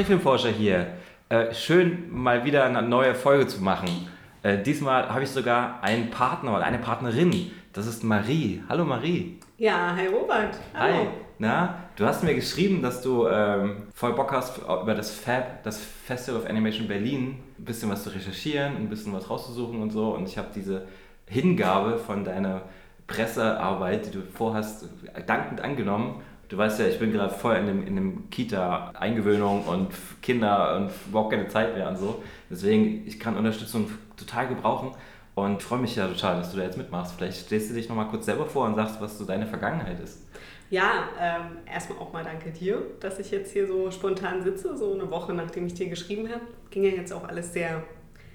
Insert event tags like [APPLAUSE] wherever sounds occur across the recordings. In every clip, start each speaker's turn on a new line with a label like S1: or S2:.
S1: Trickfilmforscher hier. Äh, schön, mal wieder eine neue Folge zu machen. Äh, diesmal habe ich sogar einen Partner oder eine Partnerin. Das ist Marie. Hallo Marie.
S2: Ja, hi Robert.
S1: Hallo. Hi. Na, du hast mir geschrieben, dass du ähm, voll Bock hast, über das FAB, das Festival of Animation Berlin, ein bisschen was zu recherchieren, ein bisschen was rauszusuchen und so. Und ich habe diese Hingabe von deiner Pressearbeit, die du vorhast, dankend angenommen du weißt ja, ich bin gerade voll in dem, in dem Kita-Eingewöhnung und Kinder und überhaupt keine Zeit mehr und so. Deswegen, ich kann Unterstützung total gebrauchen und freue mich ja total, dass du da jetzt mitmachst. Vielleicht stellst du dich nochmal kurz selber vor und sagst, was so deine Vergangenheit ist.
S2: Ja, ähm, erstmal auch mal danke dir, dass ich jetzt hier so spontan sitze, so eine Woche nachdem ich dir geschrieben habe. Ging ja jetzt auch alles sehr,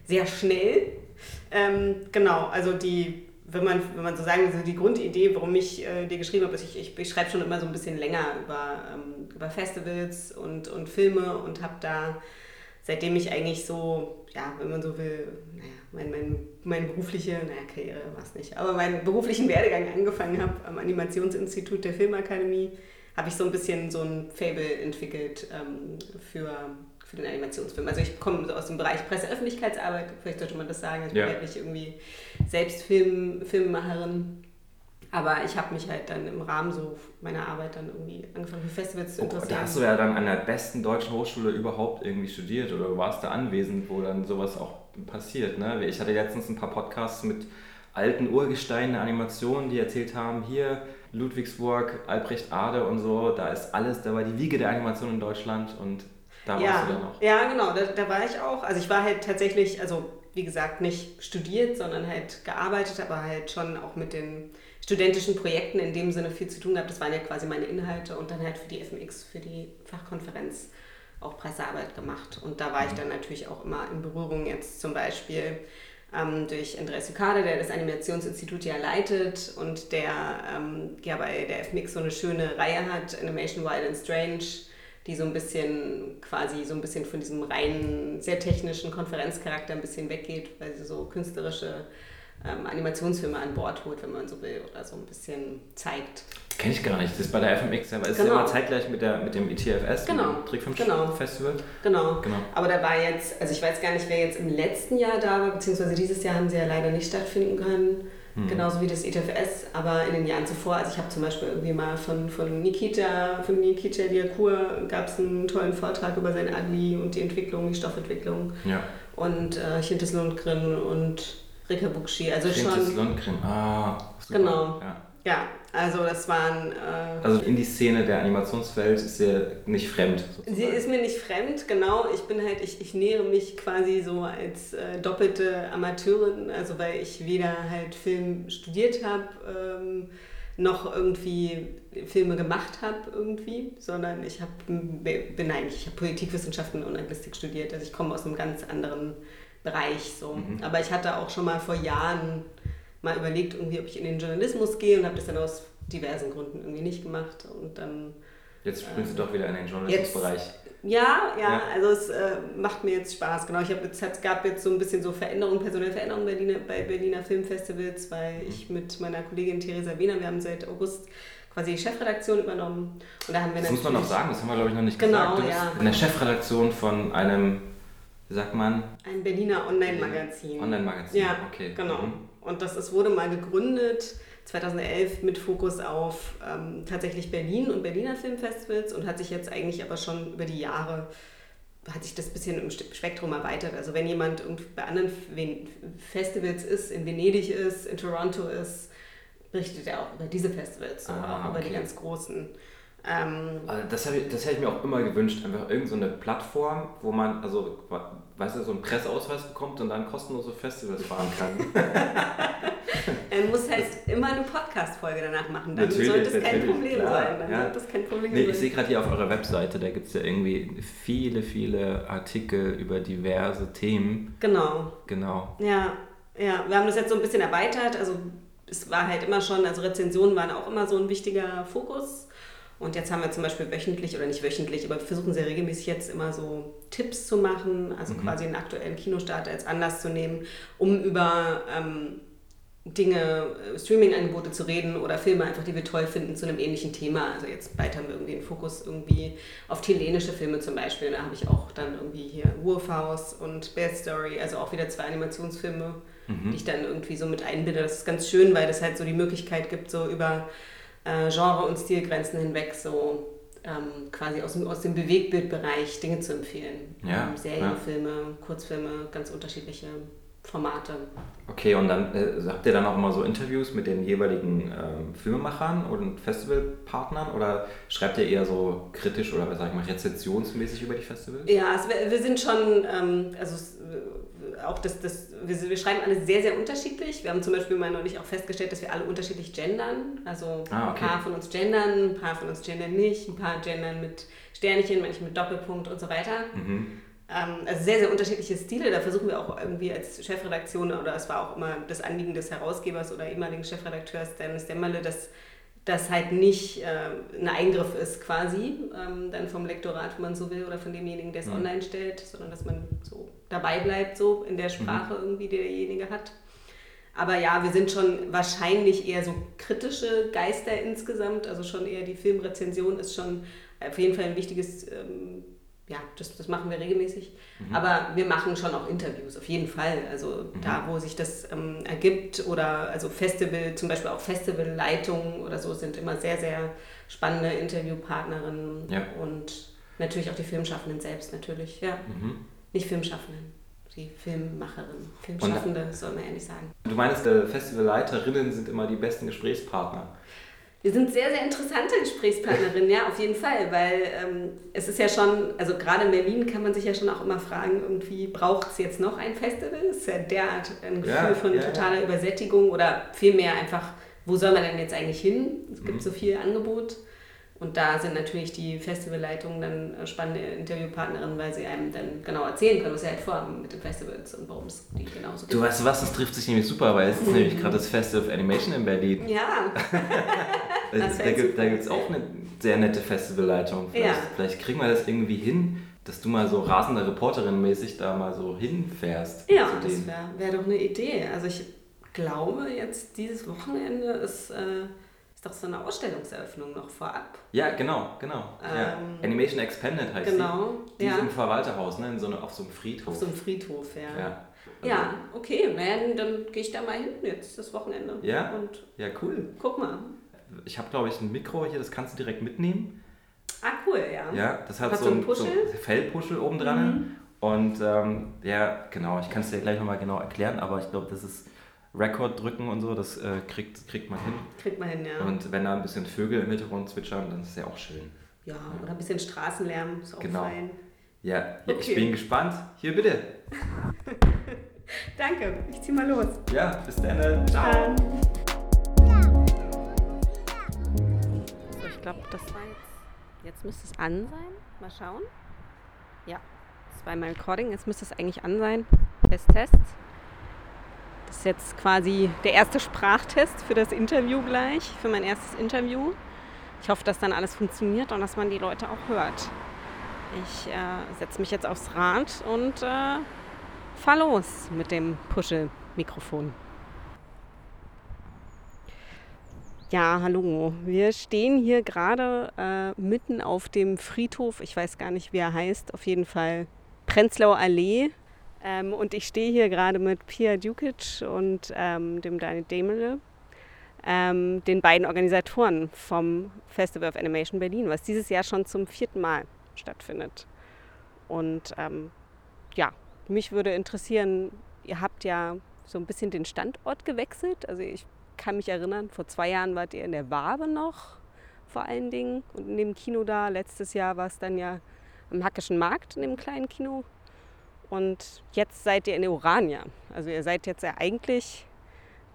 S2: sehr schnell. Ähm, genau, also die wenn man, wenn man so sagen will, die Grundidee, warum ich äh, dir geschrieben habe, ist, ich, ich, ich schreibe schon immer so ein bisschen länger über, ähm, über Festivals und, und Filme und habe da, seitdem ich eigentlich so, ja, wenn man so will, naja, mein, mein, mein berufliche, naja, Karriere war es nicht, aber meinen beruflichen Werdegang angefangen habe am Animationsinstitut der Filmakademie, habe ich so ein bisschen so ein Fable entwickelt ähm, für für den Animationsfilm. Also ich komme aus dem Bereich Presseöffentlichkeitsarbeit, vielleicht sollte man das sagen. Ich ja. bin halt nicht irgendwie selbst Film, Filmemacherin. Aber ich habe mich halt dann im Rahmen so meiner Arbeit dann irgendwie angefangen für Festivals zu
S1: interessieren. Oh, da hast du ja dann an der besten deutschen Hochschule überhaupt irgendwie studiert oder warst da anwesend, wo dann sowas auch passiert. Ne? Ich hatte letztens ein paar Podcasts mit alten Urgesteinen der Animation, die erzählt haben, hier Ludwigsburg, Albrecht Ade und so, da ist alles, da war die Wiege der Animation in Deutschland und da
S2: ja, warst du dann noch. Ja, genau, da, da war ich auch. Also ich war halt tatsächlich, also wie gesagt, nicht studiert, sondern halt gearbeitet, aber halt schon auch mit den studentischen Projekten in dem Sinne viel zu tun gehabt. Das waren ja quasi meine Inhalte und dann halt für die FMX, für die Fachkonferenz auch Pressearbeit gemacht. Und da war mhm. ich dann natürlich auch immer in Berührung jetzt zum Beispiel ähm, durch Andreas Lucade, der das Animationsinstitut ja leitet und der ähm, ja bei der FMX so eine schöne Reihe hat, Animation Wild and Strange, die so ein bisschen quasi so ein bisschen von diesem reinen, sehr technischen Konferenzcharakter ein bisschen weggeht, weil sie so künstlerische ähm, Animationsfilme an Bord holt, wenn man so will, oder so ein bisschen zeigt.
S1: Kenne ich gar nicht. Das ist bei der FMX, aber ist genau. ja immer zeitgleich mit, der, mit dem ITFS,
S2: genau.
S1: dem Trickfilm
S2: genau.
S1: Festival.
S2: Genau. genau. Aber da war jetzt, also ich weiß gar nicht, wer jetzt im letzten Jahr da war, beziehungsweise dieses Jahr haben sie ja leider nicht stattfinden können. Mhm. Genauso wie das ETFS, aber in den Jahren zuvor, also ich habe zum Beispiel irgendwie mal von, von Nikita, von Nikita Diakur gab es einen tollen Vortrag über sein Agli und die Entwicklung, die Stoffentwicklung.
S1: Ja.
S2: Und äh, Chintes Lundgren und Rika Bukshi. Also Chintes
S1: schon. Lundgren, ah.
S2: Super. Genau. Ja. Ja, also das waren. Äh,
S1: also in die Szene der Animationswelt ist sie nicht fremd.
S2: Sozusagen. Sie ist mir nicht fremd, genau. Ich bin halt, ich, ich nähere mich quasi so als äh, doppelte Amateurin, also weil ich weder halt Film studiert habe, ähm, noch irgendwie Filme gemacht habe irgendwie, sondern ich hab, bin eigentlich, ich habe Politikwissenschaften und Anglistik studiert. Also ich komme aus einem ganz anderen Bereich so. Mhm. Aber ich hatte auch schon mal vor Jahren mal überlegt, irgendwie, ob ich in den Journalismus gehe und habe das dann aus diversen Gründen irgendwie nicht gemacht. Und dann.
S1: Jetzt springst äh, du doch wieder in den Journalismusbereich.
S2: Ja, ja, ja, also es äh, macht mir jetzt Spaß. Genau, ich habe jetzt, es gab jetzt so ein bisschen so Veränderungen, personelle Veränderungen Berliner, bei Berliner Filmfestivals, weil mhm. ich mit meiner Kollegin Theresa Wiener, wir haben seit August quasi die Chefredaktion übernommen.
S1: Und da haben wir das muss man noch sagen, das haben wir glaube ich noch nicht genau, gesagt. Du ja. in der Chefredaktion von einem, wie sagt man?
S2: Ein Berliner Online-Magazin.
S1: Online-Magazin,
S2: ja, okay. genau. Mhm. Und das ist, wurde mal gegründet 2011 mit Fokus auf ähm, tatsächlich Berlin und Berliner Filmfestivals und hat sich jetzt eigentlich aber schon über die Jahre hat sich das ein bisschen im Spektrum erweitert. Also wenn jemand bei anderen Festivals ist, in Venedig ist, in Toronto ist, berichtet er auch über diese Festivals, ah, auch über die ganz großen.
S1: Ähm, also das hätte ich, das hätte ich mir auch immer gewünscht, einfach irgendeine so Plattform, wo man, also, weißt du, so einen Presseausweis bekommt und dann kostenlose Festivals fahren kann. [LAUGHS]
S2: er muss halt immer eine Podcast-Folge danach machen, dann natürlich, sollte es kein Problem klar, sein. Dann ja. das kein Problem
S1: nee, Ich sehe gerade hier auf eurer Webseite, da gibt es ja irgendwie viele, viele Artikel über diverse Themen.
S2: Genau.
S1: Genau.
S2: Ja, ja, wir haben das jetzt so ein bisschen erweitert, also es war halt immer schon, also Rezensionen waren auch immer so ein wichtiger Fokus und jetzt haben wir zum Beispiel wöchentlich oder nicht wöchentlich, aber wir versuchen sehr regelmäßig jetzt immer so Tipps zu machen, also mhm. quasi einen aktuellen Kinostart als Anlass zu nehmen, um über ähm, Dinge, äh, Streaming-Angebote zu reden oder Filme einfach, die wir toll finden, zu einem ähnlichen Thema. Also jetzt bald haben wir irgendwie einen Fokus irgendwie auf chilenische Filme zum Beispiel. Da habe ich auch dann irgendwie hier Wolfhouse und Bear Story, also auch wieder zwei Animationsfilme, mhm. die ich dann irgendwie so mit einbinde. Das ist ganz schön, weil das halt so die Möglichkeit gibt, so über äh, Genre- und Stilgrenzen hinweg so ähm, quasi aus dem, aus dem Bewegtbildbereich Dinge zu empfehlen. Ja, ähm, Serien, ja. Filme, Kurzfilme, ganz unterschiedliche Formate.
S1: Okay, und dann äh, habt ihr dann auch immer so Interviews mit den jeweiligen ähm, Filmemachern und Festivalpartnern oder schreibt ihr eher so kritisch oder sag ich mal rezensionsmäßig über die Festivals?
S2: Ja, also wir, sind schon, ähm, also auch das, das wir, wir, schreiben alle sehr, sehr unterschiedlich. Wir haben zum Beispiel mal neulich auch festgestellt, dass wir alle unterschiedlich gendern. Also ah, okay. ein paar von uns gendern, ein paar von uns gendern nicht, ein paar gendern mit Sternchen, manche mit Doppelpunkt und so weiter. Mhm. Ähm, also sehr, sehr unterschiedliche Stile. Da versuchen wir auch irgendwie als Chefredaktion, oder es war auch immer das Anliegen des Herausgebers oder ehemaligen Chefredakteurs Dennis Dämmerle, dass das halt nicht äh, ein Eingriff ist quasi, ähm, dann vom Lektorat, wenn man so will, oder von demjenigen, der es mhm. online stellt, sondern dass man so dabei bleibt, so in der Sprache mhm. irgendwie, die derjenige hat. Aber ja, wir sind schon wahrscheinlich eher so kritische Geister insgesamt, also schon eher die Filmrezension ist schon auf jeden Fall ein wichtiges ähm, ja, das, das machen wir regelmäßig. Mhm. Aber wir machen schon auch Interviews, auf jeden Fall. Also mhm. da, wo sich das ähm, ergibt oder also Festival, zum Beispiel auch Festivalleitungen oder so sind immer sehr, sehr spannende Interviewpartnerinnen ja. und natürlich auch die Filmschaffenden selbst natürlich, ja. Mhm. Nicht Filmschaffenden, die Filmmacherin. Filmschaffende soll man ehrlich sagen.
S1: Du meinst, äh, Festivalleiterinnen sind immer die besten Gesprächspartner?
S2: Wir sind sehr, sehr interessante Gesprächspartnerinnen, ja, auf jeden Fall, weil ähm, es ist ja schon, also gerade in Berlin kann man sich ja schon auch immer fragen, irgendwie braucht es jetzt noch ein Festival? Es ist ja derart ein Gefühl ja, von ja, totaler ja. Übersättigung oder vielmehr einfach, wo soll man denn jetzt eigentlich hin? Es gibt mhm. so viel Angebot. Und da sind natürlich die Festivalleitungen dann äh, spannende Interviewpartnerinnen, weil sie einem dann genau erzählen können, was sie halt vorhaben mit den Festivals und warum es die genauso
S1: gibt. Du weißt was, das trifft sich nämlich super, weil es ist nämlich [LAUGHS] gerade das Festival of Animation in Berlin.
S2: Ja. [LAUGHS]
S1: das, da gibt es auch eine sehr nette Festivalleitung. Vielleicht, ja. vielleicht kriegen wir das irgendwie hin, dass du mal so rasende Reporterin-mäßig da mal so hinfährst.
S2: Ja, das wäre wär doch eine Idee. Also ich glaube jetzt dieses Wochenende ist... Äh, doch so eine Ausstellungseröffnung noch vorab.
S1: Ja, genau, genau. Ähm, ja. Animation Expanded heißt genau, die. Die ja. ist im Verwalterhaus, ne? In so eine, auf so einem Friedhof.
S2: Auf so einem Friedhof, ja. Ja, also ja okay, naja, dann, gehe ich da mal hin jetzt, das Wochenende.
S1: Ja? Und ja, cool.
S2: Guck mal.
S1: Ich habe, glaube ich, ein Mikro hier, das kannst du direkt mitnehmen.
S2: Ah, cool, ja.
S1: Ja, das hat, hat so, ein, so ein Fellpuschel oben dran. Mhm. Und ähm, ja, genau, ich kann es dir gleich nochmal genau erklären, aber ich glaube, das ist Rekord drücken und so, das äh, kriegt, kriegt man hin.
S2: Kriegt man hin, ja.
S1: Und wenn da ein bisschen Vögel im Hintergrund zwitschern, dann ist es ja auch schön.
S2: Ja, ja. oder ein bisschen Straßenlärm ist auch genau. fein.
S1: Ja, ja okay. ich bin gespannt. Hier bitte. [LAUGHS]
S2: Danke, ich zieh mal los.
S1: Ja, bis dann. Ciao.
S2: So, ich glaube, das war jetzt. Jetzt müsste es an sein. Mal schauen. Ja, zweimal Recording. Jetzt müsste es eigentlich an sein. Test, Test. Das ist jetzt quasi der erste Sprachtest für das Interview gleich, für mein erstes Interview. Ich hoffe, dass dann alles funktioniert und dass man die Leute auch hört. Ich äh, setze mich jetzt aufs Rad und äh, fahr los mit dem Puschel-Mikrofon. Ja, hallo. Wir stehen hier gerade äh, mitten auf dem Friedhof. Ich weiß gar nicht, wie er heißt. Auf jeden Fall Prenzlauer Allee ähm, und ich stehe hier gerade mit Pia Dukic und ähm, dem Daniel Demele, ähm, den beiden Organisatoren vom Festival of Animation Berlin, was dieses Jahr schon zum vierten Mal stattfindet. Und ähm, ja, mich würde interessieren, ihr habt ja so ein bisschen den Standort gewechselt. Also ich kann mich erinnern, vor zwei Jahren wart ihr in der Wabe noch vor allen Dingen und in dem Kino da. Letztes Jahr war es dann ja am Hackischen Markt in dem kleinen Kino. Und jetzt seid ihr in Urania. Also ihr seid jetzt ja eigentlich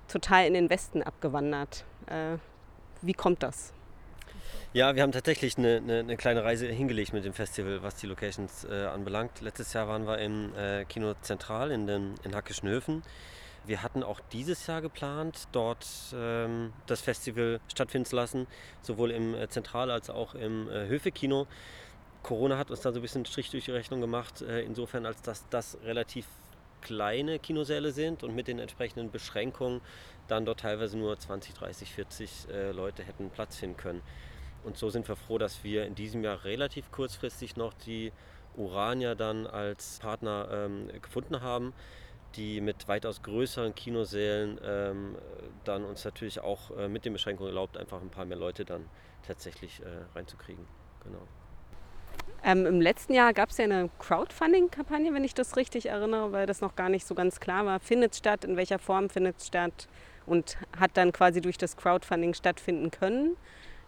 S2: total in den Westen abgewandert. Äh, wie kommt das?
S3: Ja, wir haben tatsächlich eine, eine, eine, kleine Reise hingelegt mit dem Festival, was die Locations äh, anbelangt. Letztes Jahr waren wir im äh, Kino Zentral in, den, in Hackeschnöfen. Wir hatten auch dieses Jahr geplant, dort ähm, das Festival stattfinden zu lassen, sowohl im äh, Zentral als auch im äh, Höfe-Kino. Corona hat uns da so ein bisschen Strich durch die Rechnung gemacht, äh, insofern als dass das relativ kleine Kinosäle sind und mit den entsprechenden Beschränkungen dann dort teilweise nur 20, 30, 40 äh, Leute hätten Platz finden können. Und so sind wir froh, dass wir in diesem Jahr relativ kurzfristig noch die Urania dann als Partner ähm, gefunden haben, die mit weitaus größeren Kinosälen ähm, dann uns natürlich auch äh, mit den Beschränkungen erlaubt, einfach ein paar mehr Leute dann tatsächlich äh, reinzukriegen. Genau.
S2: Ähm, Im letzten Jahr gab es ja eine Crowdfunding-Kampagne, wenn ich das richtig erinnere, weil das noch gar nicht so ganz klar war. Findet es statt? In welcher Form findet es statt? Und hat dann quasi durch das Crowdfunding stattfinden können.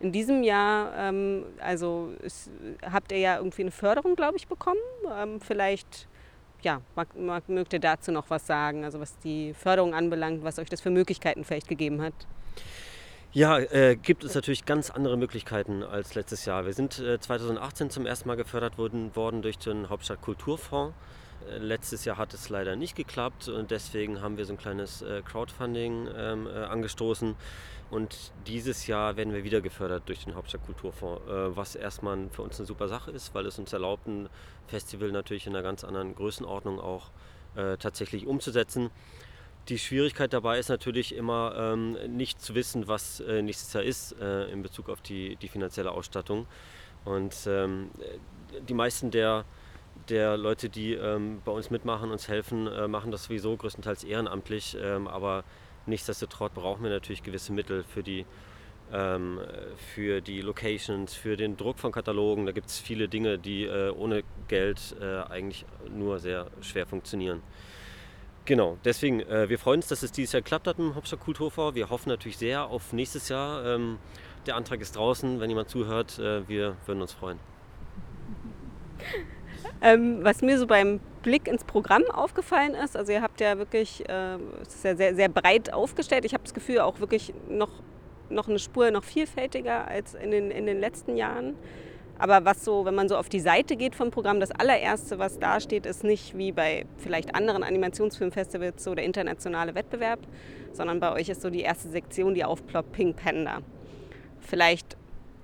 S2: In diesem Jahr, ähm, also ist, habt ihr ja irgendwie eine Förderung, glaube ich, bekommen. Ähm, vielleicht, ja, mag, mag, mögt ihr dazu noch was sagen, also was die Förderung anbelangt, was euch das für Möglichkeiten vielleicht gegeben hat?
S3: Ja, äh, gibt es natürlich ganz andere Möglichkeiten als letztes Jahr. Wir sind äh, 2018 zum ersten Mal gefördert worden, worden durch den Hauptstadt Kulturfonds. Äh, letztes Jahr hat es leider nicht geklappt und deswegen haben wir so ein kleines äh, Crowdfunding ähm, äh, angestoßen. Und dieses Jahr werden wir wieder gefördert durch den Hauptstadt Kulturfonds, äh, was erstmal für uns eine super Sache ist, weil es uns erlaubt, ein Festival natürlich in einer ganz anderen Größenordnung auch tatsächlich umzusetzen. Die Schwierigkeit dabei ist natürlich immer ähm, nicht zu wissen, was äh, nächstes Jahr ist äh, in Bezug auf die, die finanzielle Ausstattung. Und ähm, die meisten der, der Leute, die ähm, bei uns mitmachen, uns helfen, äh, machen das sowieso größtenteils ehrenamtlich. Ähm, aber nichtsdestotrotz brauchen wir natürlich gewisse Mittel für die, ähm, für die Locations, für den Druck von Katalogen. Da gibt es viele Dinge, die äh, ohne Geld äh, eigentlich nur sehr schwer funktionieren. Genau, deswegen, äh, wir freuen uns, dass es dieses Jahr klappt hat im Hauptstadt Kulturfonds. Wir hoffen natürlich sehr auf nächstes Jahr. Ähm, der Antrag ist draußen, wenn jemand zuhört, äh, wir würden uns freuen. [LAUGHS]
S2: Ähm, was mir so beim Blick ins Programm aufgefallen ist, also ihr habt ja wirklich, äh, es ist ja sehr, sehr breit aufgestellt. Ich habe das Gefühl, auch wirklich noch, noch eine Spur noch vielfältiger als in den, in den letzten Jahren. Aber was so, wenn man so auf die Seite geht vom Programm, das allererste, was da steht, ist nicht wie bei vielleicht anderen Animationsfilmfestivals so der internationale Wettbewerb, sondern bei euch ist so die erste Sektion, die aufploppt, Pink Panda. Vielleicht,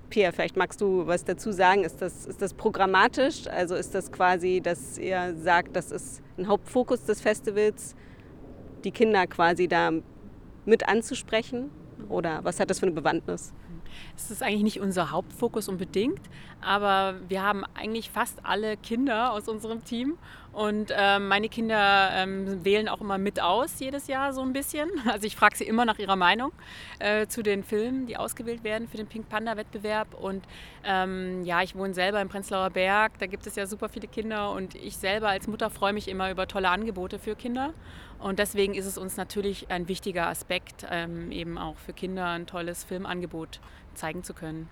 S2: Pierre, vielleicht magst du was dazu sagen. Ist das, ist das programmatisch? Also ist das quasi, dass ihr sagt, das ist ein Hauptfokus des Festivals, die Kinder quasi da mit anzusprechen? Oder was hat das für eine Bewandtnis?
S4: Es ist eigentlich nicht unser Hauptfokus unbedingt, aber wir haben eigentlich fast alle Kinder aus unserem Team und äh, meine Kinder ähm, wählen auch immer mit aus jedes Jahr so ein bisschen. [LAUGHS] Also ich frage sie immer nach ihrer Meinung äh, zu den Filmen, die ausgewählt werden für den Pink Panda Wettbewerb. Und ähm, ja, ich wohne selber im Prenzlauer Berg, da gibt es ja super viele Kinder und ich selber als Mutter freue mich immer über tolle Angebote für Kinder. Und deswegen ist es uns natürlich ein wichtiger Aspekt, ähm, eben auch für Kinder ein tolles Filmangebot zeigen zu können.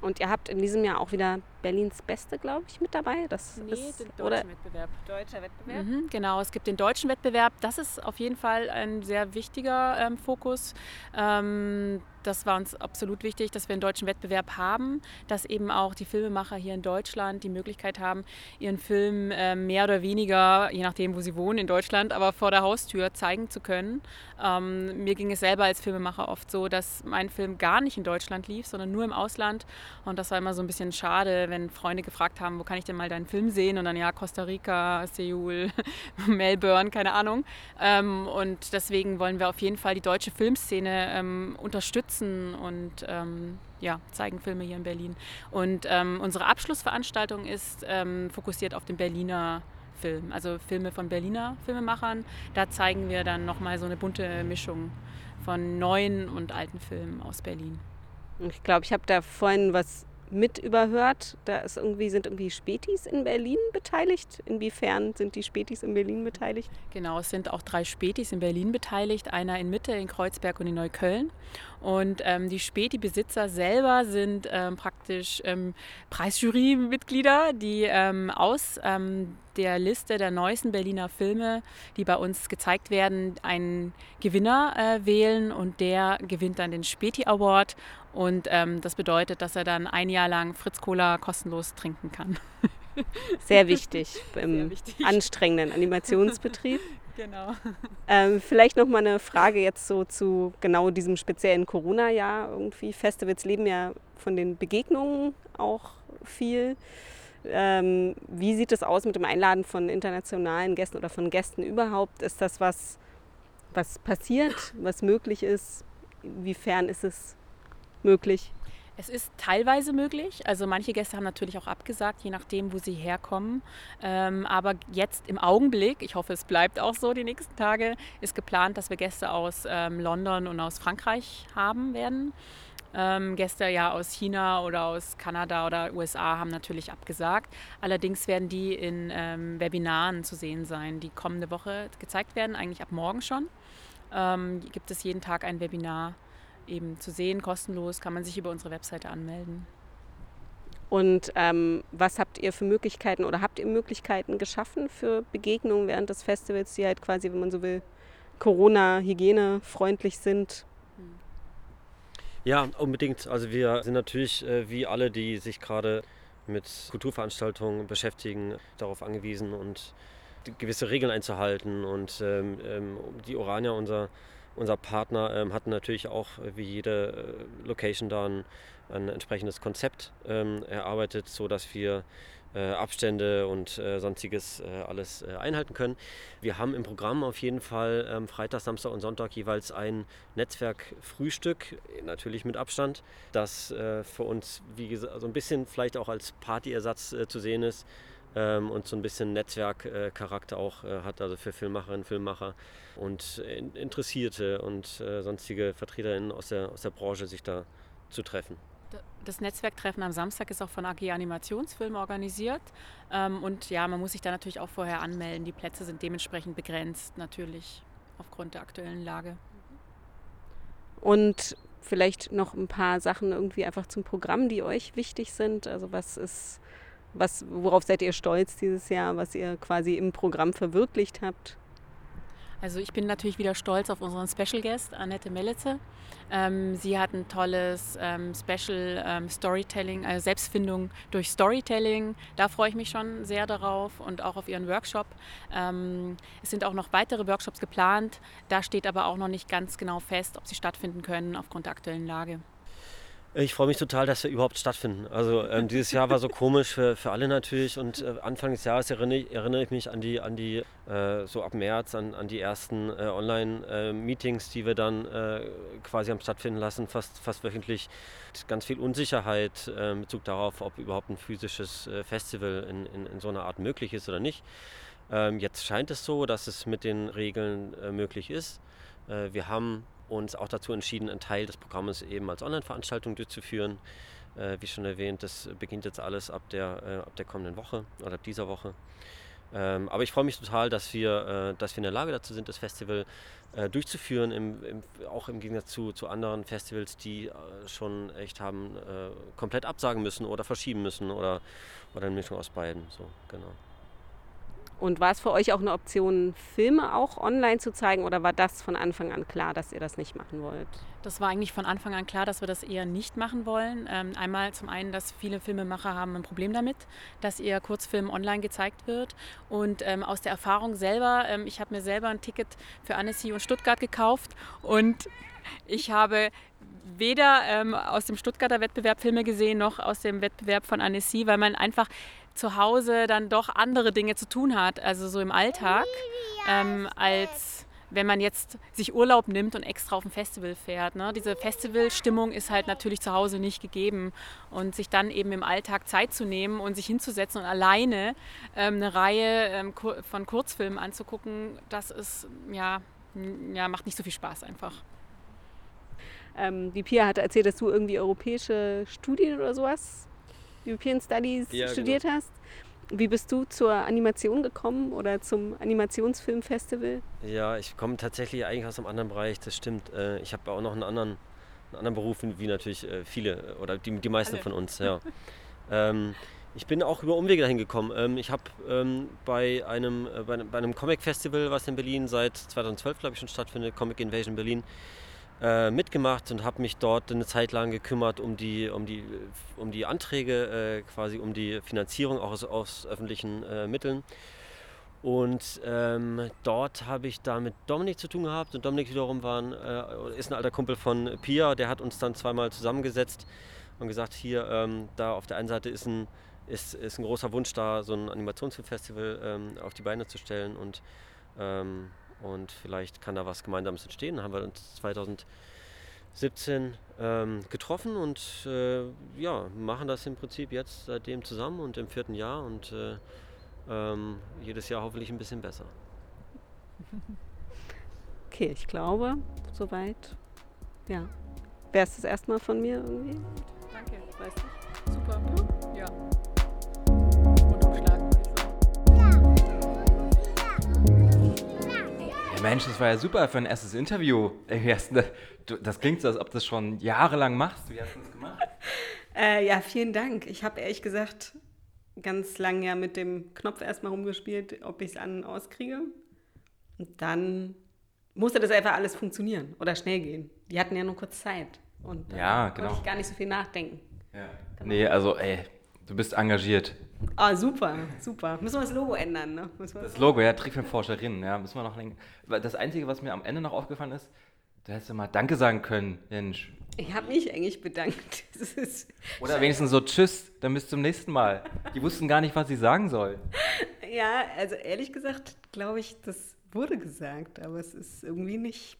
S2: Und ihr habt in diesem Jahr auch wieder Berlins Beste, glaube ich, mit dabei.
S4: Das nee, ist, den deutschen oder Wettbewerb.
S2: Deutscher Wettbewerb.
S4: Mhm, genau, es gibt den deutschen Wettbewerb. Das ist auf jeden Fall ein sehr wichtiger ähm, Fokus. Ähm, das war uns absolut wichtig, dass wir einen deutschen Wettbewerb haben, dass eben auch die Filmemacher hier in Deutschland die Möglichkeit haben, ihren Film äh, mehr oder weniger, je nachdem, wo sie wohnen in Deutschland, aber vor der Haustür zeigen zu können. Ähm, mir ging es selber als Filmemacher oft so, dass mein Film gar nicht in Deutschland lief, sondern nur im Ausland. Und das war immer so ein bisschen schade, wenn Freunde gefragt haben, wo kann ich denn mal deinen Film sehen? Und dann ja, Costa Rica, Seoul, [LAUGHS] Melbourne, keine Ahnung. Ähm, und deswegen wollen wir auf jeden Fall die deutsche Filmszene ähm, unterstützen und ähm, ja, zeigen Filme hier in Berlin. Und ähm, unsere Abschlussveranstaltung ist ähm, fokussiert auf den Berliner Film, also Filme von Berliner Filmemachern. Da zeigen wir dann nochmal so eine bunte Mischung von neuen und alten Filmen aus Berlin.
S2: Ich glaube, ich habe da vorhin was mit überhört. Da ist irgendwie, sind irgendwie Spätis in Berlin beteiligt. Inwiefern sind die Spätis in Berlin beteiligt?
S4: Genau, es sind auch drei Spätis in Berlin beteiligt. Einer in Mitte, in Kreuzberg und in Neukölln. Und ähm, die Späti-Besitzer selber sind ähm, praktisch ähm, Preisjury-Mitglieder, die ähm, aus ähm, der Liste der neuesten Berliner Filme, die bei uns gezeigt werden, einen Gewinner äh, wählen und der gewinnt dann den Späti Award und ähm, das bedeutet, dass er dann ein Jahr lang Fritz Cola kostenlos trinken kann.
S2: Sehr wichtig im Sehr wichtig. anstrengenden Animationsbetrieb.
S4: Genau.
S2: Ähm, vielleicht noch mal eine Frage jetzt so zu genau diesem speziellen Corona-Jahr irgendwie. Festivals leben ja von den Begegnungen auch viel. Ähm, wie sieht es aus mit dem Einladen von internationalen Gästen oder von Gästen überhaupt? Ist das was, was passiert, was möglich ist? Inwiefern ist es möglich?
S4: Es ist teilweise möglich. Also manche Gäste haben natürlich auch abgesagt, je nachdem, wo sie herkommen. Ähm, aber jetzt im Augenblick, ich hoffe, es bleibt auch so die nächsten Tage, ist geplant, dass wir Gäste aus ähm, London und aus Frankreich haben werden. Ähm, Gäste ja aus China oder aus Kanada oder USA haben natürlich abgesagt. Allerdings werden die in ähm, Webinaren zu sehen sein, die kommende Woche gezeigt werden, eigentlich ab morgen schon. Ähm, gibt es jeden Tag ein Webinar eben zu sehen, kostenlos, kann man sich über unsere Webseite anmelden.
S2: Und ähm, was habt ihr für Möglichkeiten oder habt ihr Möglichkeiten geschaffen für Begegnungen während des Festivals, die halt quasi, wenn man so will, Corona-Hygiene freundlich sind?
S3: Ja, unbedingt. Also wir sind natürlich äh, wie alle, die sich gerade mit Kulturveranstaltungen beschäftigen, darauf angewiesen und gewisse Regeln einzuhalten. Und ähm, ähm die Orania, unser unser Partner ähm, hat natürlich auch äh, wie jede äh, Location da ein, ein entsprechendes Konzept ähm, erarbeitet, sodass wir äh, Abstände und äh, sonstiges äh, alles äh, einhalten können. Wir haben im Programm auf jeden Fall ähm, Freitag, Samstag und Sonntag jeweils ein Netzwerkfrühstück, natürlich mit Abstand, das für uns wie gesagt, so ein bisschen vielleicht auch als Partyersatz zu sehen ist ähm, und so ein bisschen Netzwerkcharakter auch hat, also für Filmemacherinnen, Filmemacher und Interessierte und äh, sonstige VertreterInnen aus der, aus der Branche sich da zu treffen.
S4: Das Netzwerktreffen am Samstag ist auch von AG Animationsfilm organisiert. Ähm, und ja, man muss sich da natürlich auch vorher anmelden. Die Plätze sind dementsprechend begrenzt, natürlich aufgrund der aktuellen Lage.
S2: Und vielleicht noch ein paar Sachen irgendwie einfach zum Programm, die euch wichtig sind. Also was ist, was, worauf seid ihr stolz dieses Jahr, was ihr quasi im Programm verwirklicht habt?
S4: Also ich bin natürlich wieder stolz auf unseren Special Guest, Annette Melitze. Ähm, sie hat ein tolles ähm, Special ähm, Storytelling, also Selbstfindung durch Storytelling. Da freue ich mich schon sehr darauf und auch auf ihren Workshop. Ähm, es sind auch noch weitere Workshops geplant. Da steht aber auch noch nicht ganz genau fest, ob sie stattfinden können aufgrund der aktuellen Lage.
S3: Ich freue mich total, dass wir überhaupt stattfinden. Also ähm, dieses Jahr war so komisch für, für alle natürlich und äh, Anfang des Jahres erinnere, erinnere, ich mich an die, an die äh, so ab März, an, an die ersten äh, Online-Meetings, äh, die wir dann äh, quasi haben stattfinden lassen, fast, fast wöchentlich. Ganz viel Unsicherheit äh, in Bezug darauf, ob überhaupt ein physisches Festival in, in, in, so einer Art möglich ist oder nicht. Ähm, jetzt scheint es so, dass es mit den Regeln möglich ist. wir haben uns auch dazu entschieden, einen Teil des Programmes eben als Online-Veranstaltung durchzuführen. Äh, wie schon erwähnt, das beginnt jetzt alles ab der, äh, ab der kommenden Woche oder ab dieser Woche. Ähm, aber ich freue mich total, dass wir, äh, dass wir in der Lage dazu sind, das Festival äh, durchzuführen, im, im, auch im Gegensatz zu, zu anderen Festivals, die äh, schon echt haben äh, komplett absagen müssen oder verschieben müssen oder, oder eine Mischung aus beiden. So, genau.
S2: Und war es für euch auch eine Option, Filme auch online zu zeigen oder war das von Anfang an klar, dass ihr das nicht machen wollt?
S4: Das war eigentlich von Anfang an klar, dass wir das eher nicht machen wollen. Ähm, einmal zum einen, dass viele Filmemacher haben ein Problem damit, dass ihr Kurzfilm online gezeigt wird. Und ähm, aus der Erfahrung selber, ähm, ich habe mir selber ein Ticket für Annecy und Stuttgart gekauft und ich habe weder ähm, aus dem Stuttgarter Wettbewerb Filme gesehen, noch aus dem Wettbewerb von Annecy, weil man einfach zu Hause dann doch andere Dinge zu tun hat, also so im Alltag, ähm, als wenn man jetzt sich Urlaub nimmt und extra auf ein Festival fährt. Ne? Diese Festivalstimmung ist halt natürlich zu Hause nicht gegeben. Und sich dann eben im Alltag Zeit zu nehmen und sich hinzusetzen und alleine ähm, eine Reihe ähm, von Kurzfilmen anzugucken, das ist, ja, ja, macht nicht so viel Spaß einfach.
S2: Ähm, die Pia hat erzählt, dass du irgendwie europäische Studien oder sowas European Studies ja, genau. studiert genau. hast. Wie bist du zur Animation gekommen oder zum Animationsfilmfestival?
S3: Ja, ich komme tatsächlich eigentlich aus einem anderen Bereich, das stimmt. Äh, ich habe auch noch einen anderen, einen anderen Beruf, wie natürlich äh, viele oder die, die meisten Alle. von uns. Ja. [LAUGHS] ähm, ich bin auch über Umwege dahin gekommen. Ähm, ich habe ähm, bei einem, äh, bei einem Comic-Festival, was in Berlin seit 2012, glaube ich, schon stattfindet, Comic Invasion Berlin, äh, mitgemacht und habe mich dort eine Zeit lang gekümmert um die, um die, um die Anträge, äh, quasi um die Finanzierung auch aus, aus öffentlichen äh, Mitteln. Und ähm, dort habe ich da mit Dominik zu tun gehabt und Dominik wiederum war ein, äh, ist ein alter Kumpel von Pia, der hat uns dann zweimal zusammengesetzt und gesagt, hier, ähm, da auf der einen Seite ist ein ist, ist ein großer Wunsch da, so ein Animationsfilmfestival ähm, auf die Beine zu stellen und, ähm, und vielleicht kann da was Gemeinsames entstehen. Dann haben wir uns 2017 ähm, getroffen und äh, ja, machen das im Prinzip jetzt seitdem zusammen und im vierten Jahr und äh, ähm, jedes Jahr hoffentlich ein bisschen besser. [LAUGHS]
S2: Okay, ich glaube, soweit. Ja. Wäre es das erstmal von mir irgendwie?
S4: Danke. Weiß nicht. Super. Ja,
S1: Mensch, das war ja super für ein erstes Interview. Das klingt so, als ob du das schon jahrelang machst. Wie hast du das gemacht? [LAUGHS]
S2: Äh, ja, vielen Dank. Ich habe ehrlich gesagt ganz lange ja mit dem Knopf erstmal rumgespielt, ob ich es an und auskriege. Und dann musste das einfach alles funktionieren oder schnell gehen. Die hatten ja nur kurz Zeit. Und
S1: Ja,
S2: konnte
S1: genau.
S2: ich gar nicht so viel nachdenken.
S1: Ja. Nee, also ey, du bist engagiert.
S2: Ah, super, super. Müssen wir das Logo ändern, ne? Wir
S1: Das Logo, ja, Trickfilmforscherin, ja, müssen wir noch länger. Das Einzige, was mir am Ende noch aufgefallen ist, du hättest ja mal Danke sagen können, Mensch.
S2: ich habe mich eigentlich bedankt. [LAUGHS] Das
S1: Oder wenigstens so Tschüss, dann bis zum nächsten Mal. Die wussten gar nicht, was sie sagen sollen.
S2: ja, also ehrlich gesagt, glaube ich, das wurde gesagt, aber es ist irgendwie nicht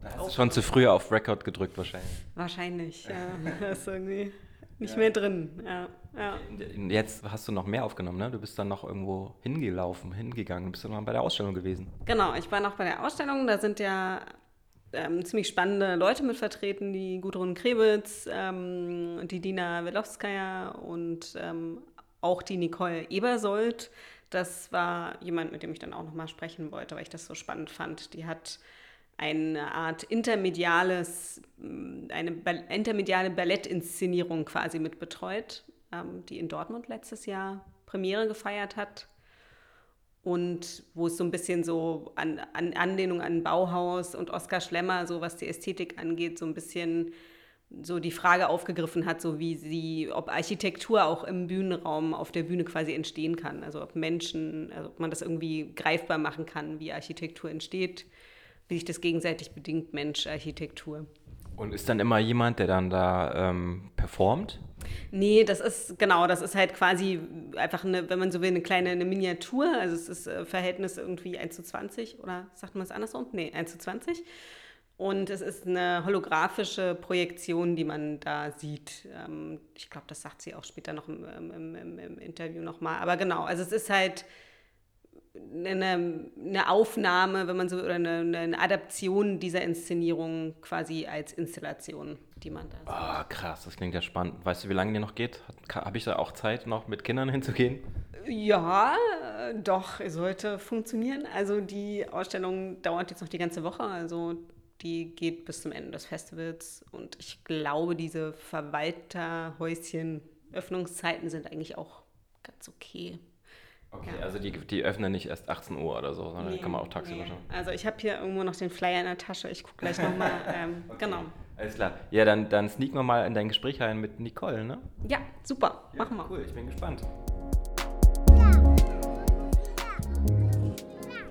S1: Da hast du schon zu früh auf Record gedrückt wahrscheinlich.
S2: wahrscheinlich. Ja, [LAUGHS] das ist irgendwie nicht mehr drin. Ja, ja.
S1: Jetzt hast du noch mehr aufgenommen, ne? Du bist dann noch irgendwo hingelaufen, hingegangen, bist du noch bei der Ausstellung gewesen.
S2: Genau, ich war noch bei der Ausstellung. Da sind ja ähm, ziemlich spannende Leute mit vertreten, die Gudrun Krebitz, ähm, die Dina Welowskaja und ähm, auch die Nicole Ebersold. Das war jemand, mit dem ich dann auch noch mal sprechen wollte, weil ich das so spannend fand. Die hat eine Art intermediales, ähm, eine intermediale Ballettinszenierung quasi mit betreut, ähm, die in Dortmund letztes Jahr Premiere gefeiert hat und wo es so ein bisschen so an, an Anlehnung an Bauhaus und Oskar Schlemmer, so was die Ästhetik angeht, so ein bisschen so die Frage aufgegriffen hat, so wie sie, ob Architektur auch im Bühnenraum auf der Bühne quasi entstehen kann. Also ob Menschen, also ob man das irgendwie greifbar machen kann, wie Architektur entsteht, wie sich das gegenseitig bedingt, Mensch, Architektur.
S1: Und ist dann immer jemand, der dann da ähm, performt?
S2: Nee, das ist, genau, das ist halt quasi einfach eine, wenn man so will, eine kleine eine Miniatur. Also es ist äh, Verhältnis irgendwie 1 zu 20 oder sagt man es andersrum? Nee, 1 zu 20. Und es ist eine holographische Projektion, die man da sieht. Ähm, ich glaube, das sagt sie auch später noch im, im, im, im Interview nochmal. Aber genau, also es ist halt eine, eine Aufnahme, wenn man so, oder eine, eine Adaption dieser Inszenierung quasi als Installation, die man da sieht.
S1: Ah, krass, das klingt ja spannend. Weißt du, wie lange die noch geht? Habe ich da auch Zeit, noch mit Kindern [LAUGHS] hinzugehen?
S2: Ja, doch, es sollte funktionieren. Also die Ausstellung dauert jetzt noch die ganze Woche, also die geht bis zum Ende des Festivals und ich glaube, diese Verwalterhäuschen Öffnungszeiten sind eigentlich auch ganz okay.
S1: Okay,
S2: Ja.
S1: also die, die öffnen nicht erst 18 Uhr oder so, sondern kann man auch tagsüber
S2: nee.
S1: schauen.
S2: Also ich habe hier irgendwo noch den Flyer in der Tasche. Ich gucke gleich nochmal. [LAUGHS] Ähm, Genau.
S1: Alles klar. Ja, dann, dann sneaken wir mal in dein Gespräch rein mit Nicole, ne?
S2: Ja, super. Machen wir.
S1: Cool, ich bin gespannt.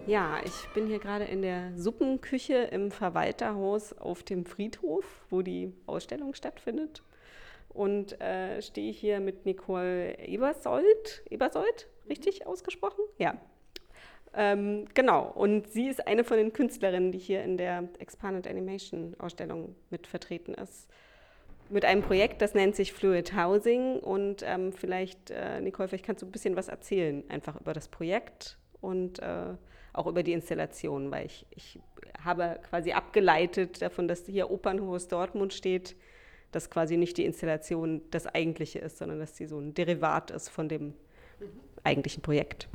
S2: Ja, ich bin hier gerade in der Suppenküche im Verwalterhaus auf dem Friedhof, wo die Ausstellung stattfindet. Und äh, stehe hier mit Nicole Ebersold. Ebersold, richtig ausgesprochen? Ja. Ähm, genau, und sie ist eine von den Künstlerinnen, die hier in der Expanded Animation Ausstellung mit vertreten ist. Mit einem Projekt, das nennt sich Fluid Housing. Und ähm, vielleicht, äh, Nicole, vielleicht kannst du ein bisschen was erzählen, einfach über das Projekt und äh, auch über die Installation, weil ich, ich habe quasi abgeleitet davon, dass hier Opernhaus Dortmund steht, dass quasi nicht die Installation das eigentliche ist, sondern dass sie so ein Derivat ist von dem eigentlichen Projekt.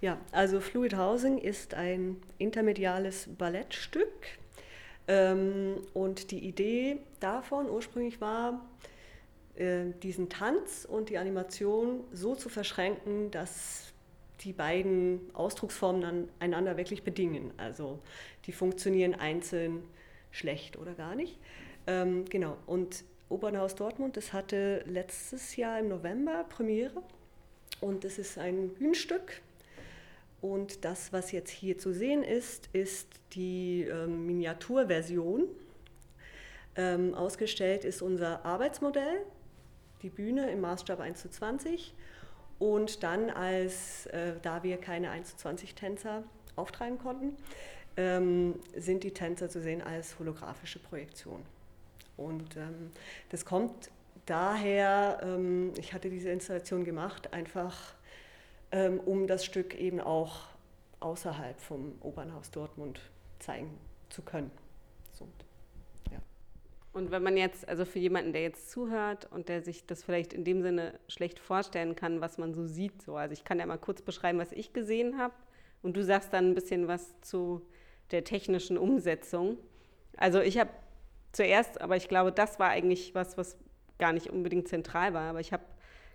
S5: Ja, also Fluid Housing ist ein intermediales Ballettstück. Ähm, und die Idee davon ursprünglich war, äh, diesen Tanz und die Animation so zu verschränken, dass die beiden Ausdrucksformen dann einander wirklich bedingen. Also die funktionieren einzeln schlecht oder gar nicht. Ähm, genau, und Opernhaus Dortmund, das hatte letztes Jahr im November Premiere. Und es ist ein Bühnenstück. Und das, was jetzt hier zu sehen ist, ist die ähm, Miniaturversion. Ähm, ausgestellt ist unser Arbeitsmodell, die Bühne im Maßstab 1 zu 20 und dann als, äh, da wir keine 1 zu 20 Tänzer auftreiben konnten, ähm, sind die Tänzer zu sehen als holographische Projektion. Und ähm, das kommt daher, ähm, ich hatte diese Installation gemacht, einfach ähm, um das Stück eben auch außerhalb vom Opernhaus Dortmund zeigen zu können. So,
S2: ja. Und wenn man jetzt, also für jemanden, der jetzt zuhört und der sich das vielleicht in dem Sinne schlecht vorstellen kann, was man so sieht, so, also ich kann ja mal kurz beschreiben, was ich gesehen habe und du sagst dann ein bisschen was zu der technischen Umsetzung. Also ich habe zuerst, aber ich glaube, das war eigentlich was, was gar nicht unbedingt zentral war, aber ich habe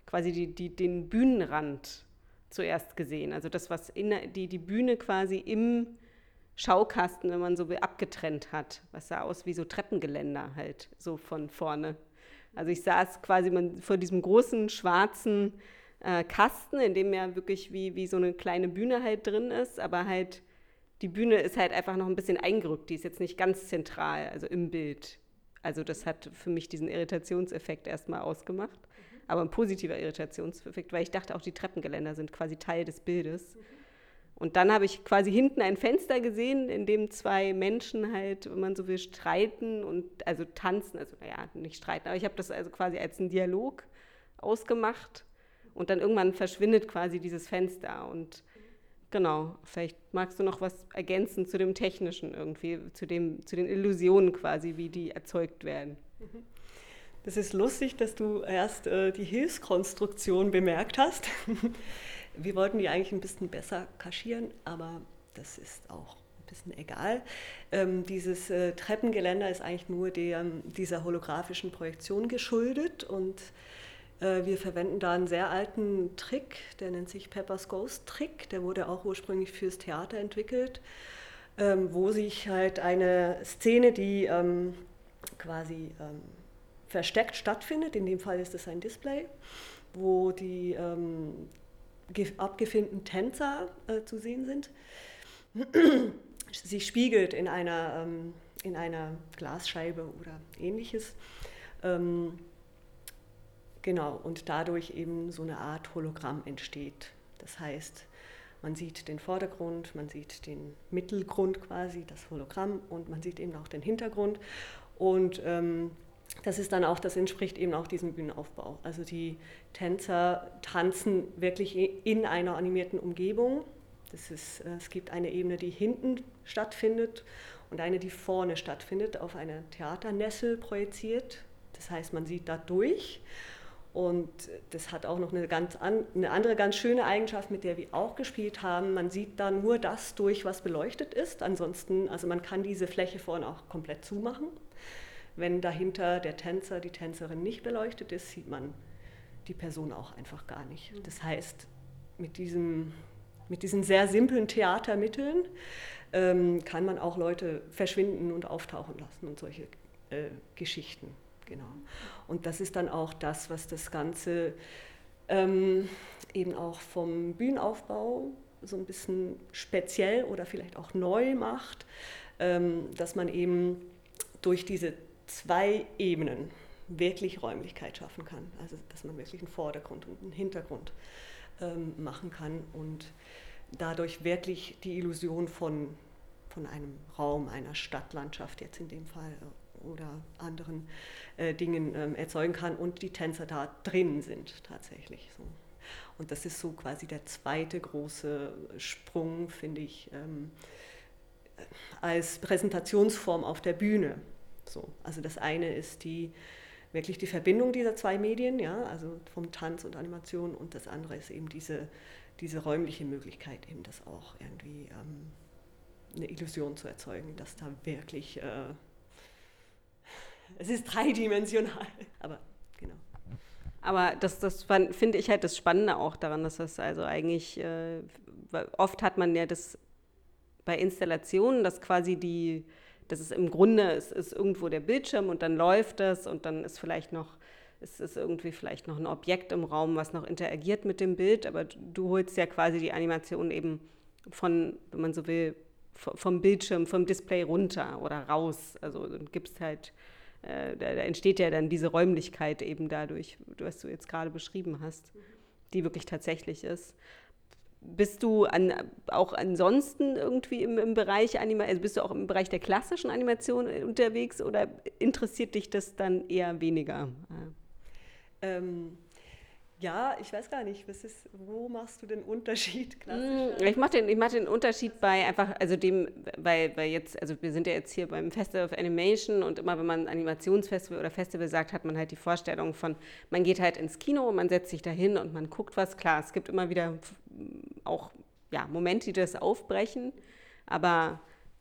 S2: quasi die, die, den Bühnenrand zuerst gesehen. Also das, was in, die, die Bühne quasi im Schaukasten, wenn man so will, abgetrennt hat. Was sah aus wie so Treppengeländer halt, so von vorne. Also ich saß quasi vor diesem großen schwarzen äh, Kasten, in dem ja wirklich wie, wie so eine kleine Bühne halt drin ist, aber halt die Bühne ist halt einfach noch ein bisschen eingerückt. Die ist jetzt nicht ganz zentral, also im Bild. Also das hat für mich diesen Irritationseffekt erstmal ausgemacht. Mhm. Aber ein positiver Irritationseffekt, weil ich dachte, auch die Treppengeländer sind quasi Teil des Bildes. Mhm. Und dann habe ich quasi hinten ein Fenster gesehen, in dem zwei Menschen halt, wenn man so will, streiten und also tanzen, also naja, nicht streiten, aber ich habe das also quasi als einen Dialog ausgemacht und dann irgendwann verschwindet quasi dieses Fenster und Genau, vielleicht magst du noch was ergänzen zu dem Technischen irgendwie, zu, dem, zu den Illusionen quasi, wie die erzeugt werden.
S5: Das ist lustig, dass du erst äh, die Hilfskonstruktion bemerkt hast. [LAUGHS] Wir wollten die eigentlich ein bisschen besser kaschieren, aber das ist auch ein bisschen egal. Ähm, dieses äh, Treppengeländer ist eigentlich nur der, dieser holographischen Projektion geschuldet und wir verwenden da einen sehr alten Trick, der nennt sich Pepper's Ghost Trick. Der wurde auch ursprünglich fürs Theater entwickelt, ähm, wo sich halt eine Szene, die ähm, quasi ähm, versteckt stattfindet, in dem Fall ist es ein Display, wo die abgefilmten Tänzer äh, zu sehen sind, sich spiegelt in einer, in einer Glasscheibe oder ähnliches. Genau, und dadurch eben so eine Art Hologramm entsteht. Das heißt, man sieht den Vordergrund, man sieht den Mittelgrund quasi, das Hologramm, und man sieht eben auch den Hintergrund. Und ähm, das ist dann auch, das entspricht eben auch diesem Bühnenaufbau. Also die Tänzer tanzen wirklich in einer animierten Umgebung. Das ist, äh, es gibt eine Ebene, die hinten stattfindet und eine, die vorne stattfindet, auf eine Theaternessel projiziert. Das heißt, man sieht da durch und das hat auch noch eine, ganz an, eine andere ganz schöne Eigenschaft, mit der wir auch gespielt haben. Man sieht da nur das durch, was beleuchtet ist. Ansonsten, also man kann diese Fläche vorne auch komplett zumachen. Wenn dahinter der Tänzer, die Tänzerin nicht beleuchtet ist, sieht man die Person auch einfach gar nicht. Das heißt, mit, diesem, mit diesen sehr simplen Theatermitteln ähm, kann man auch Leute verschwinden und auftauchen lassen und solche äh, Geschichten. Genau. Und das ist dann auch das, was das Ganze ähm, eben auch vom Bühnenaufbau so ein bisschen speziell oder vielleicht auch neu macht, ähm, dass man eben durch diese zwei Ebenen wirklich Räumlichkeit schaffen kann. Also dass man wirklich einen Vordergrund und einen Hintergrund ähm, machen kann und dadurch wirklich die Illusion von, von einem Raum, einer Stadtlandschaft jetzt in dem Fall oder anderen äh, Dingen ähm, erzeugen kann und die Tänzer da drin sind tatsächlich. So. Und das ist so quasi der zweite große Sprung, finde ich, ähm, als Präsentationsform auf der Bühne. So. Also das eine ist die wirklich die Verbindung dieser zwei Medien, ja, also vom Tanz und Animation und das andere ist eben diese, diese räumliche Möglichkeit, eben das auch irgendwie ähm, eine Illusion zu erzeugen, dass da wirklich äh, es ist dreidimensional. Aber genau.
S2: Aber das, das finde ich halt das Spannende auch daran, dass das also eigentlich, äh, oft hat man ja das bei Installationen, dass quasi die, das ist im Grunde, es ist irgendwo der Bildschirm und dann läuft es und dann ist vielleicht noch, es ist irgendwie vielleicht noch ein Objekt im Raum, was noch interagiert mit dem Bild, aber du holst ja quasi die Animation eben von, wenn man so will, vom Bildschirm, vom Display runter oder raus. Also gibst halt da, da, entsteht ja dann diese Räumlichkeit eben dadurch, was du jetzt gerade beschrieben hast, die wirklich tatsächlich ist. Bist du an, auch ansonsten irgendwie im, im Bereich Anima also bist du auch im Bereich der klassischen Animation unterwegs oder interessiert dich das dann eher weniger?
S5: Ähm, ja, ich weiß gar nicht, was ist, wo machst du den Unterschied?
S2: Mm, ich mache den, mach den Unterschied bei einfach, also dem, weil, weil jetzt, also wir sind ja jetzt hier beim Festival of Animation und immer wenn man Animationsfestival oder Festival sagt, hat man halt die Vorstellung von, man geht halt ins Kino man setzt sich da hin und man guckt was. Klar, es gibt immer wieder auch ja, Momente, die das aufbrechen, aber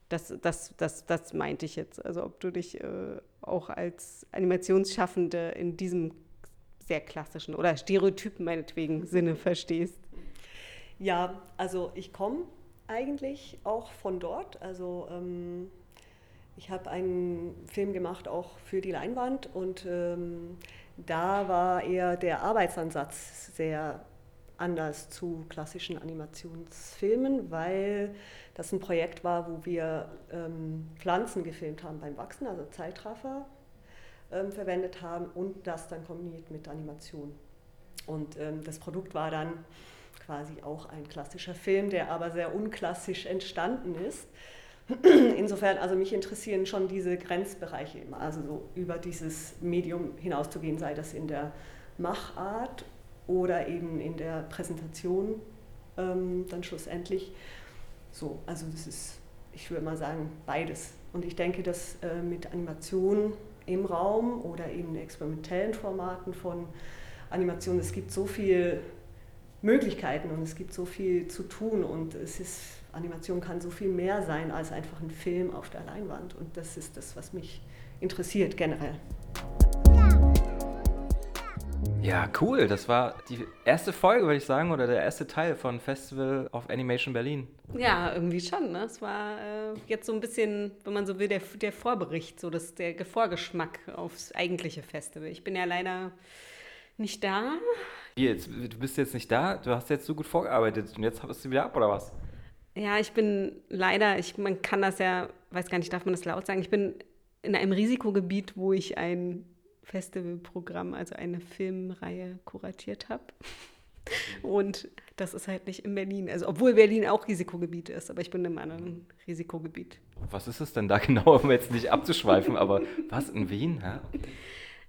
S2: das, das, das, das meinte ich jetzt. Also ob du dich äh, auch als Animationsschaffende in diesem sehr klassischen oder Stereotypen meinetwegen Sinne verstehst.
S5: Ja, also ich komme eigentlich auch von dort. Also ähm, ich habe einen Film gemacht auch für die Leinwand und ähm, da war eher der Arbeitsansatz sehr anders zu klassischen Animationsfilmen, weil das ein Projekt war, wo wir ähm, Pflanzen gefilmt haben beim Wachsen, also Zeitraffer ähm, verwendet haben und das dann kombiniert mit Animation. Und ähm, das Produkt war dann quasi auch ein klassischer Film, der aber sehr unklassisch entstanden ist. [CLEARS THROAT] Insofern, also mich interessieren schon diese Grenzbereiche immer, also so über dieses Medium hinauszugehen, sei das in der Machart oder eben in der Präsentation ähm, dann schlussendlich. So, also das ist, ich würde mal sagen, beides. Und ich denke, dass äh, mit Animation im Raum oder in experimentellen Formaten von Animation. Es gibt so viele Möglichkeiten und es gibt so viel zu tun und es ist, Animation kann so viel mehr sein als einfach ein Film auf der Leinwand und das ist das, was mich interessiert generell.
S1: Ja, cool. Das war die erste Folge, würde ich sagen, oder der erste Teil von Festival of Animation Berlin.
S2: Ja, irgendwie schon. Ne? Es war äh, jetzt so ein bisschen, wenn man so will, der, der Vorbericht, so das, der Vorgeschmack aufs eigentliche Festival. Ich bin ja leider nicht da.
S1: Wie jetzt? Du bist jetzt nicht da? Du hast jetzt so gut vorgearbeitet und jetzt bist du wieder ab, oder was?
S2: Ja, ich bin leider, ich, man kann das ja, weiß gar nicht, darf man das laut sagen, ich bin in einem Risikogebiet, wo ich ein Festivalprogramm, also eine Filmreihe kuratiert habe. Und das ist halt nicht in Berlin. Also, obwohl Berlin auch Risikogebiet ist, aber ich bin in einem anderen Risikogebiet.
S1: Was ist es denn da [LAUGHS] genau, um jetzt nicht abzuschweifen? aber was in Wien? Ja?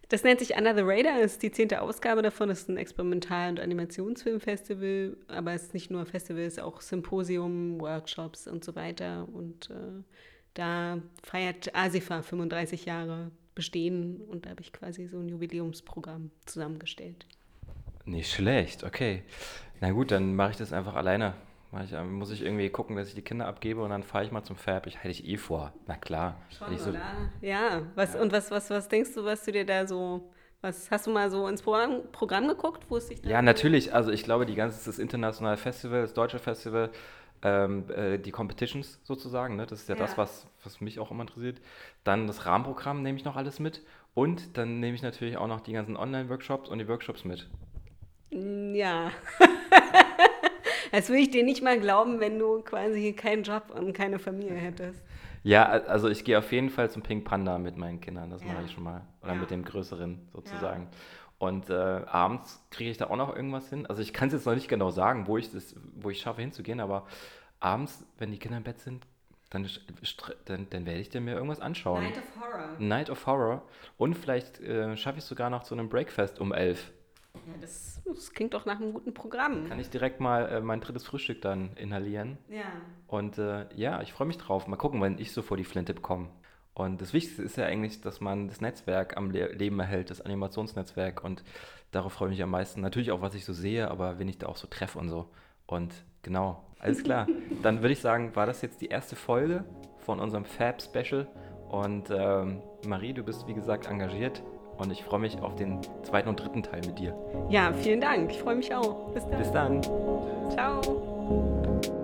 S2: Das nennt sich Under the Radar, ist die zehnte Ausgabe davon. Das ist ein Experimental- und Animationsfilmfestival, aber es ist nicht nur ein Festival, es ist auch Symposium, Workshops und so weiter. Und äh, da feiert ASIFA 35 Jahre bestehen und da habe ich quasi so ein Jubiläumsprogramm zusammengestellt.
S1: Nicht schlecht, okay. Na gut, dann mache ich das einfach alleine. Ich, äh, muss ich irgendwie gucken, dass ich die Kinder abgebe und dann fahre ich mal zum Fab. Ich halte ich eh vor. Na klar.
S2: Schon, so, ja, was, ja. und was, was, was denkst du, was du dir da so was hast du mal so ins Programm, Programm geguckt, wo es sich
S1: Ja, natürlich. Also ich glaube, die ganze das internationale Festival, das deutsche Festival, ähm, äh, die Competitions sozusagen. Ne? Das ist ja, ja, das, was, was mich auch immer interessiert. Dann das Rahmenprogramm nehme ich noch alles mit. Und dann nehme ich natürlich auch noch die ganzen Online-Workshops und die Workshops mit.
S2: Mm, ja. [LAUGHS] das würde ich dir nicht mal glauben, wenn du quasi keinen Job und keine Familie hättest.
S1: Ja, also ich gehe auf jeden Fall zum Pink Panda mit meinen Kindern, das ja. mache ich schon mal. Oder ja. mit dem Größeren sozusagen. Ja. Und äh, abends kriege ich da auch noch irgendwas hin. Also ich kann es jetzt noch nicht genau sagen, wo ich das, wo ich schaffe hinzugehen, aber abends, wenn die Kinder im Bett sind, dann, dann, dann werde ich dir mir irgendwas anschauen.
S2: Night of Horror.
S1: Night of Horror. Und vielleicht äh, schaffe ich es sogar noch zu einem Breakfast um elf.
S2: Ja, das, das, klingt doch nach einem guten Programm.
S1: Kann ich direkt mal äh, mein drittes Frühstück dann inhalieren.
S2: Ja.
S1: Und äh, ja, ich freue mich drauf. Mal gucken, wenn ich so vor die Flinte bekomme. Und das Wichtigste ist ja eigentlich, dass man das Netzwerk am Le Leben erhält, das Animationsnetzwerk. Und darauf freue ich mich am meisten. Natürlich auch, was ich so sehe, aber wenn ich da auch so treffe und so. Und genau, alles klar. [LAUGHS] Dann würde ich sagen, war das jetzt die erste Folge von unserem Fab-Special. Und ähm, Marie, du bist wie gesagt engagiert und ich freue mich auf den zweiten und dritten Teil mit dir.
S2: Ja, vielen Dank. Ich freue mich auch.
S1: Bis dann. Bis dann.
S2: Ciao.